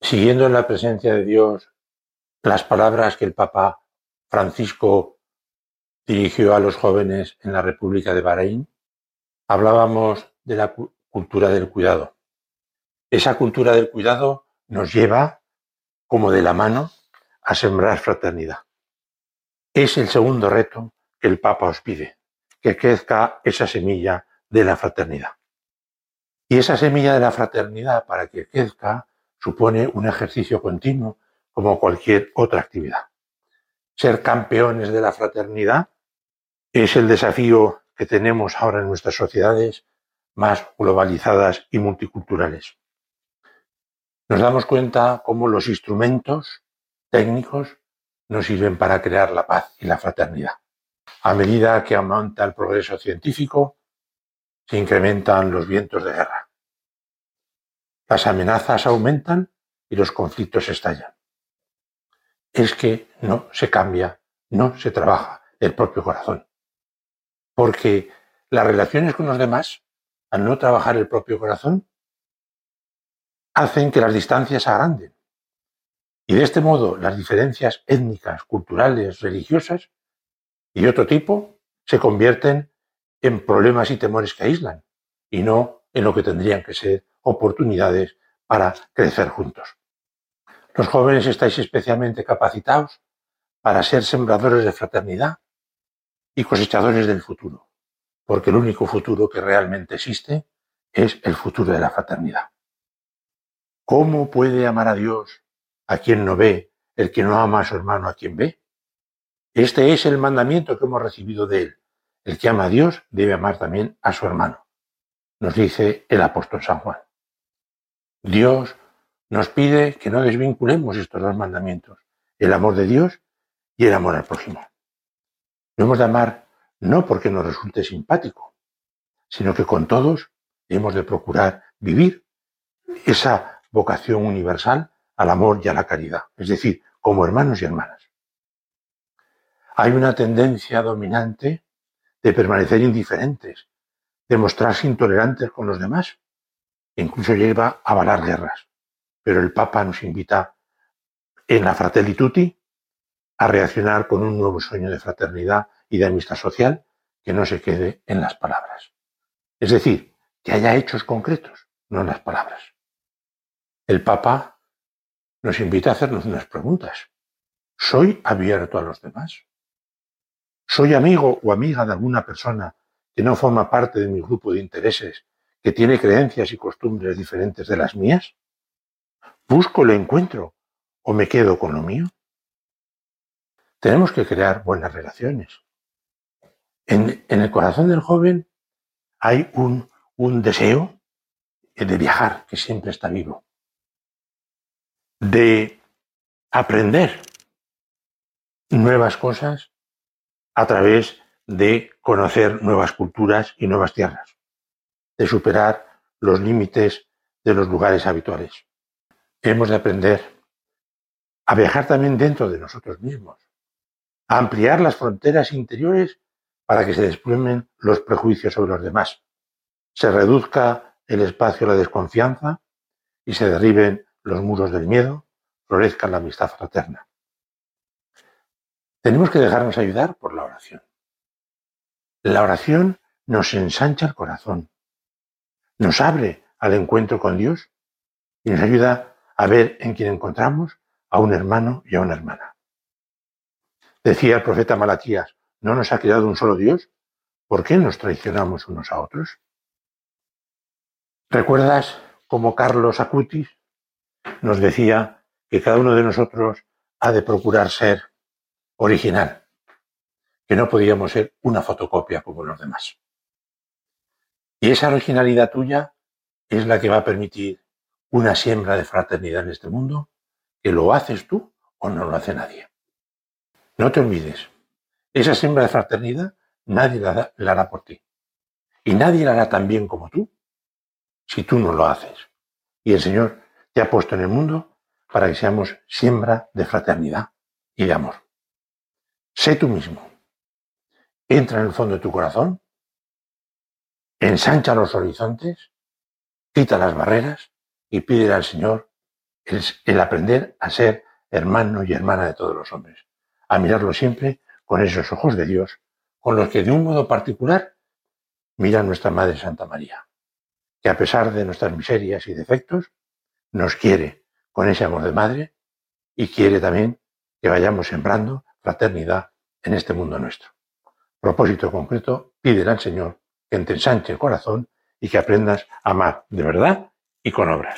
Siguiendo en la presencia de Dios las palabras que el Papa Francisco dirigió a los jóvenes en la República de Bahrein, hablábamos de la cultura del cuidado. Esa cultura del cuidado nos lleva, como de la mano, a sembrar fraternidad. Es el segundo reto que el Papa os pide, que crezca esa semilla de la fraternidad. Y esa semilla de la fraternidad, para que crezca, supone un ejercicio continuo como cualquier otra actividad. Ser campeones de la fraternidad es el desafío que tenemos ahora en nuestras sociedades más globalizadas y multiculturales. Nos damos cuenta cómo los instrumentos técnicos nos sirven para crear la paz y la fraternidad. A medida que aumenta el progreso científico, se incrementan los vientos de guerra. Las amenazas aumentan y los conflictos estallan. Es que no se cambia, no se trabaja el propio corazón. Porque las relaciones con los demás, al no trabajar el propio corazón, hacen que las distancias se agranden. Y de este modo las diferencias étnicas, culturales, religiosas y otro tipo se convierten en problemas y temores que aíslan y no en lo que tendrían que ser oportunidades para crecer juntos. Los jóvenes estáis especialmente capacitados para ser sembradores de fraternidad y cosechadores del futuro, porque el único futuro que realmente existe es el futuro de la fraternidad. ¿Cómo puede amar a Dios a quien no ve el que no ama a su hermano a quien ve? Este es el mandamiento que hemos recibido de él. El que ama a Dios debe amar también a su hermano, nos dice el apóstol San Juan. Dios nos pide que no desvinculemos estos dos mandamientos, el amor de Dios y el amor al prójimo. No hemos de amar no porque nos resulte simpático, sino que con todos hemos de procurar vivir esa vocación universal al amor y a la caridad, es decir, como hermanos y hermanas. Hay una tendencia dominante de permanecer indiferentes, de mostrarse intolerantes con los demás, incluso lleva a avalar guerras. Pero el Papa nos invita en la Fratelli Tutti a reaccionar con un nuevo sueño de fraternidad y de amistad social que no se quede en las palabras. Es decir, que haya hechos concretos, no en las palabras. El Papa nos invita a hacernos unas preguntas. ¿Soy abierto a los demás? ¿Soy amigo o amiga de alguna persona que no forma parte de mi grupo de intereses que tiene creencias y costumbres diferentes de las mías? ¿Busco el encuentro o me quedo con lo mío? Tenemos que crear buenas relaciones. En, el corazón del joven hay un deseo de viajar que siempre está vivo, de aprender nuevas cosas a través de conocer nuevas culturas y nuevas tierras de superar los límites de los lugares habituales. Hemos de aprender a viajar también dentro de nosotros mismos, a ampliar las fronteras interiores para que se desplumen los prejuicios sobre los demás, se reduzca el espacio a la desconfianza y se derriben los muros del miedo, florezca la amistad fraterna. Tenemos que dejarnos ayudar por la oración. La oración nos ensancha el corazón, nos abre al encuentro con Dios y nos ayuda a ver en quien encontramos a un hermano y a una hermana. Decía el profeta Malaquías, ¿no nos ha creado un solo Dios? ¿Por qué nos traicionamos unos a otros? ¿Recuerdas cómo Carlos Acutis nos decía que cada uno de nosotros ha de procurar ser original, que no podíamos ser una fotocopia como los demás? Y esa originalidad tuya es la que va a permitir una siembra de fraternidad en este mundo, que lo haces tú o no lo hace nadie. No te olvides, esa siembra de fraternidad nadie la, hará por ti. Y nadie la hará tan bien como tú si tú no lo haces. Y el Señor te ha puesto en el mundo para que seamos siembra de fraternidad y de amor. Sé tú mismo. Entra en el fondo de tu corazón ensancha los horizontes, quita las barreras y pide al Señor el aprender a ser hermano y hermana de todos los hombres, a mirarlo siempre con esos ojos de Dios, con los que de un modo particular mira nuestra Madre Santa María, que a pesar de nuestras miserias y defectos, nos quiere con ese amor de madre y quiere también que vayamos sembrando fraternidad en este mundo nuestro. Propósito concreto, pídele al Señor que te ensanche el corazón y que aprendas a amar de verdad y con obras.